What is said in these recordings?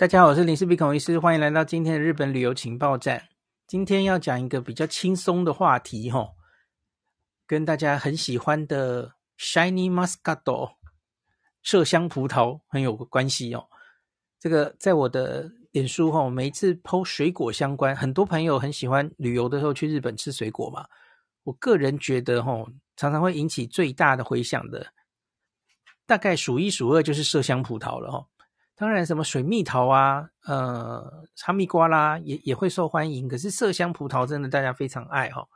大家好，我是林氏璧孔医师，欢迎来到今天的日本旅游情报站。今天要讲一个比较轻松的话题，吼，跟大家很喜欢的 Shiny Muscato 麝香葡萄很有关系哦。这个在我的脸书吼，每一次 po 水果相关，很多朋友很喜欢旅游的时候去日本吃水果嘛。我个人觉得吼，常常会引起最大的回响的，大概数一数二就是麝香葡萄了吼。当然，什么水蜜桃啊，呃，哈密瓜啦，也也会受欢迎。可是麝香葡萄真的大家非常爱哈、哦。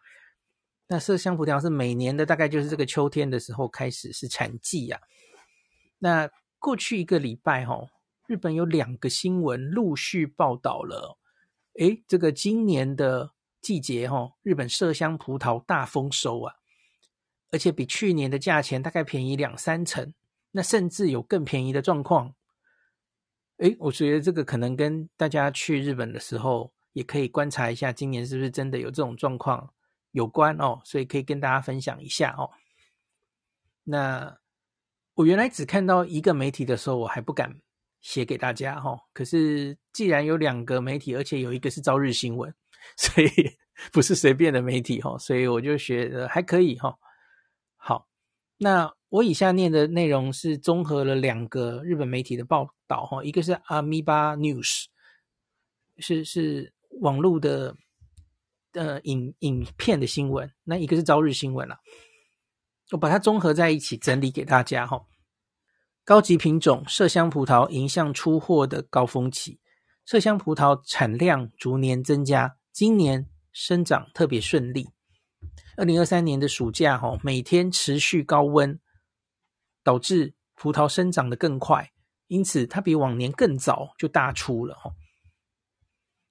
那麝香葡萄是每年的大概就是这个秋天的时候开始是产季呀、啊。那过去一个礼拜哈、哦，日本有两个新闻陆续报道了，诶，这个今年的季节哈、哦，日本麝香葡萄大丰收啊，而且比去年的价钱大概便宜两三成，那甚至有更便宜的状况。诶，我觉得这个可能跟大家去日本的时候，也可以观察一下，今年是不是真的有这种状况有关哦，所以可以跟大家分享一下哦。那我原来只看到一个媒体的时候，我还不敢写给大家哈、哦。可是既然有两个媒体，而且有一个是朝日新闻，所以不是随便的媒体哈、哦，所以我就觉得还可以哈、哦。那。我以下念的内容是综合了两个日本媒体的报道哈，一个是 Amoeba News，是是网络的呃影影片的新闻，那一个是朝日新闻了。我把它综合在一起整理给大家哈。高级品种麝香葡萄迎向出货的高峰期，麝香葡萄产量逐年增加，今年生长特别顺利。二零二三年的暑假哈，每天持续高温。导致葡萄生长得更快，因此它比往年更早就大出了哈。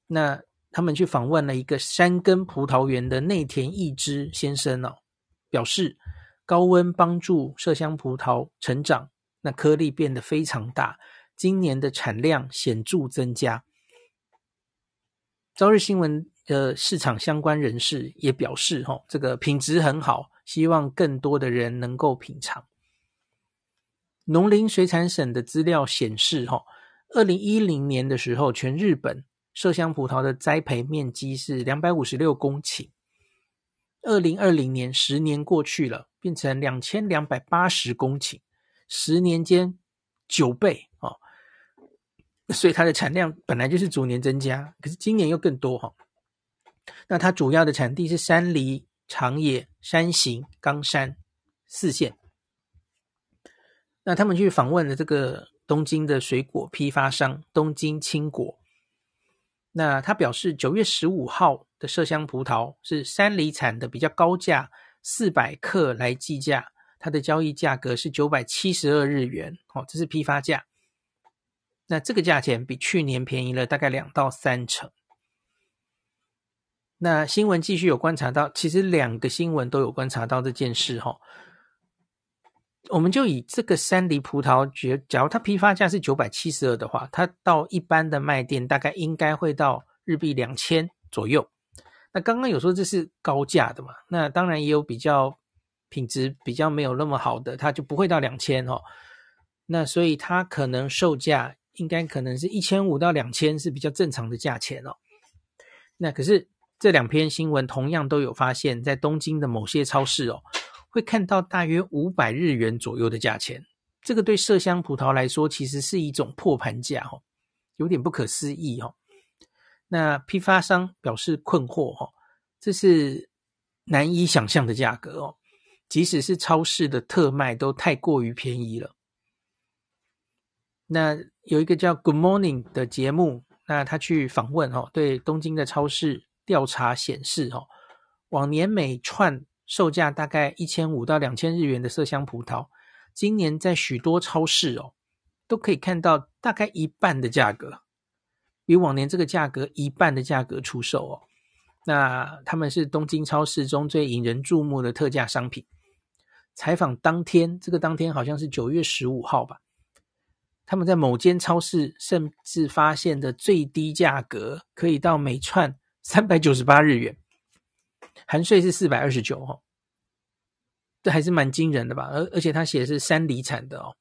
那他们去访问了一个山根葡萄园的内田义之先生哦，表示高温帮助麝香葡萄成长，那颗粒变得非常大，今年的产量显著增加。朝日新闻呃市场相关人士也表示，哈，这个品质很好，希望更多的人能够品尝。农林水产省的资料显示，哈，二零一零年的时候，全日本麝香葡萄的栽培面积是两百五十六公顷。二零二零年，十年过去了，变成两千两百八十公顷，十年间九倍啊！所以它的产量本来就是逐年增加，可是今年又更多哈。那它主要的产地是山梨、长野、山形、冈山四县。那他们去访问了这个东京的水果批发商东京青果，那他表示九月十五号的麝香葡萄是山梨产的，比较高价，四百克来计价，它的交易价格是九百七十二日元，哦，这是批发价。那这个价钱比去年便宜了大概两到三成。那新闻继续有观察到，其实两个新闻都有观察到这件事，哈。我们就以这个山梨葡萄，觉假如它批发价是九百七十二的话，它到一般的卖店大概应该会到日币两千左右。那刚刚有说这是高价的嘛？那当然也有比较品质比较没有那么好的，它就不会到两千哦。那所以它可能售价应该可能是一千五到两千是比较正常的价钱哦。那可是这两篇新闻同样都有发现，在东京的某些超市哦。会看到大约五百日元左右的价钱，这个对麝香葡萄来说其实是一种破盘价哦，有点不可思议哦。那批发商表示困惑哦，这是难以想象的价格哦，即使是超市的特卖都太过于便宜了。那有一个叫 Good Morning 的节目，那他去访问哦，对东京的超市调查显示哦，往年每串。售价大概一千五到两千日元的麝香葡萄，今年在许多超市哦，都可以看到大概一半的价格，比往年这个价格一半的价格出售哦。那他们是东京超市中最引人注目的特价商品。采访当天，这个当天好像是九月十五号吧，他们在某间超市甚至发现的最低价格可以到每串三百九十八日元。含税是四百二十九哦，这还是蛮惊人的吧？而而且他写的是山梨产的哦。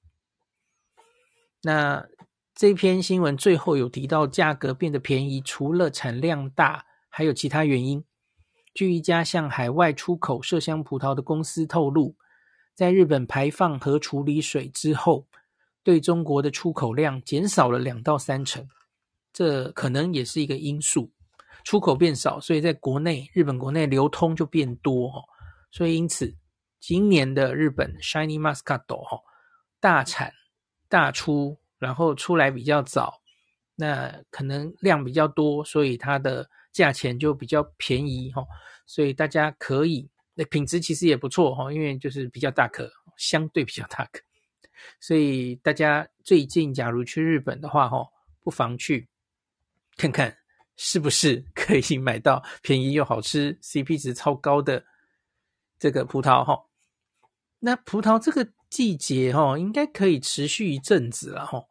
那这篇新闻最后有提到价格变得便宜，除了产量大，还有其他原因。据一家向海外出口麝香葡萄的公司透露，在日本排放核处理水之后，对中国的出口量减少了两到三成，这可能也是一个因素。出口变少，所以在国内日本国内流通就变多，所以因此今年的日本 Shiny Muscato 哈大产大出，然后出来比较早，那可能量比较多，所以它的。价钱就比较便宜哈，所以大家可以，那品质其实也不错哈，因为就是比较大颗，相对比较大颗，所以大家最近假如去日本的话哈，不妨去看看是不是 可以买到便宜又好吃、CP 值超高的这个葡萄哈。那葡萄这个季节哈，应该可以持续一阵子了哈，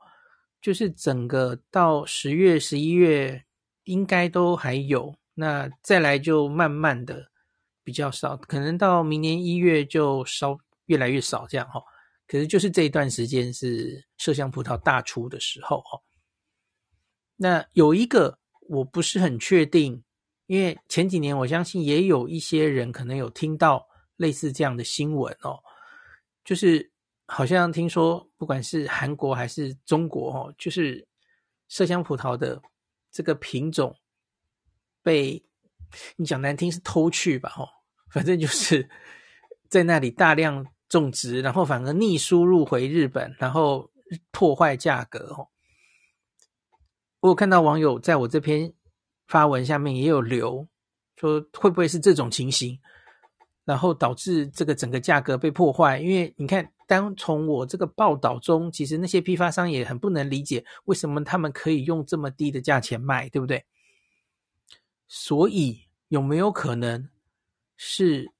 就是整个到十月、十一月。应该都还有，那再来就慢慢的比较少，可能到明年一月就稍越来越少这样哈。可是就是这一段时间是麝香葡萄大出的时候哈。那有一个我不是很确定，因为前几年我相信也有一些人可能有听到类似这样的新闻哦，就是好像听说不管是韩国还是中国哦，就是麝香葡萄的。这个品种被你讲难听是偷去吧？哦，反正就是 在那里大量种植，然后反而逆输入回日本，然后破坏价格。吼，我有看到网友在我这篇发文下面也有留说，会不会是这种情形，然后导致这个整个价格被破坏？因为你看。单从我这个报道中，其实那些批发商也很不能理解为什么他们可以用这么低的价钱卖，对不对？所以有没有可能是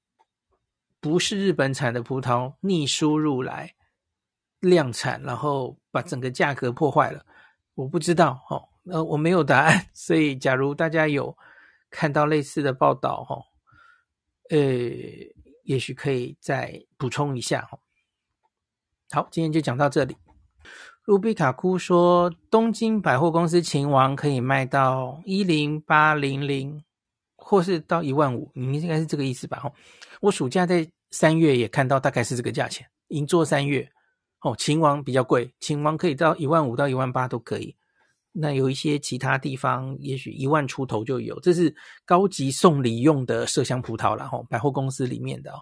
不是日本产的葡萄逆输入来量产，然后把整个价格破坏了？我不知道，哦，呃，我没有答案。所以，假如大家有看到类似的报道，哈，呃，也许可以再补充一下，哈。好，今天就讲到这里。卢比卡库说，东京百货公司秦王可以卖到一零八零零，或是到一万五，你应该是这个意思吧？吼，我暑假在三月也看到，大概是这个价钱。银座三月，哦，秦王比较贵，秦王可以到一万五到一万八都可以。那有一些其他地方，也许一万出头就有。这是高级送礼用的麝香葡萄了，吼，百货公司里面的哦。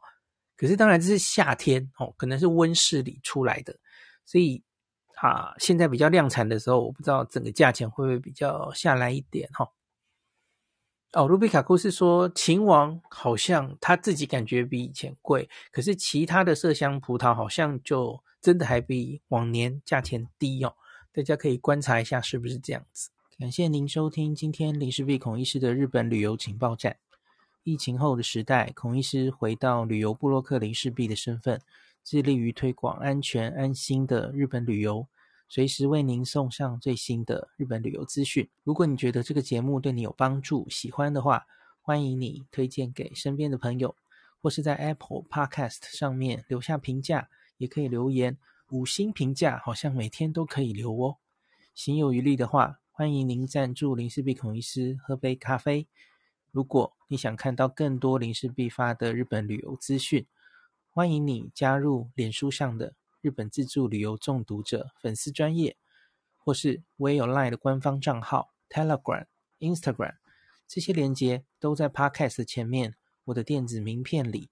可是当然这是夏天哦，可能是温室里出来的，所以啊，现在比较量产的时候，我不知道整个价钱会不会比较下来一点哈。哦，卢比卡库是说秦王好像他自己感觉比以前贵，可是其他的麝香葡萄好像就真的还比往年价钱低哦。大家可以观察一下是不是这样子。感谢您收听今天林氏璧孔医师的日本旅游情报站。疫情后的时代，孔医师回到旅游部落客林氏璧的身份，致力于推广安全安心的日本旅游，随时为您送上最新的日本旅游资讯。如果你觉得这个节目对你有帮助，喜欢的话，欢迎你推荐给身边的朋友，或是在 Apple Podcast 上面留下评价，也可以留言，五星评价好像每天都可以留哦。行有余力的话，欢迎您赞助林氏璧孔医师喝杯咖啡。如果你想看到更多林氏璧发的日本旅游资讯，欢迎你加入脸书上的日本自助旅游中毒者粉丝专业，或是我也有 LINE 的官方账号 Telegram、Instagram，这些连接都在 Podcast 前面，我的电子名片里，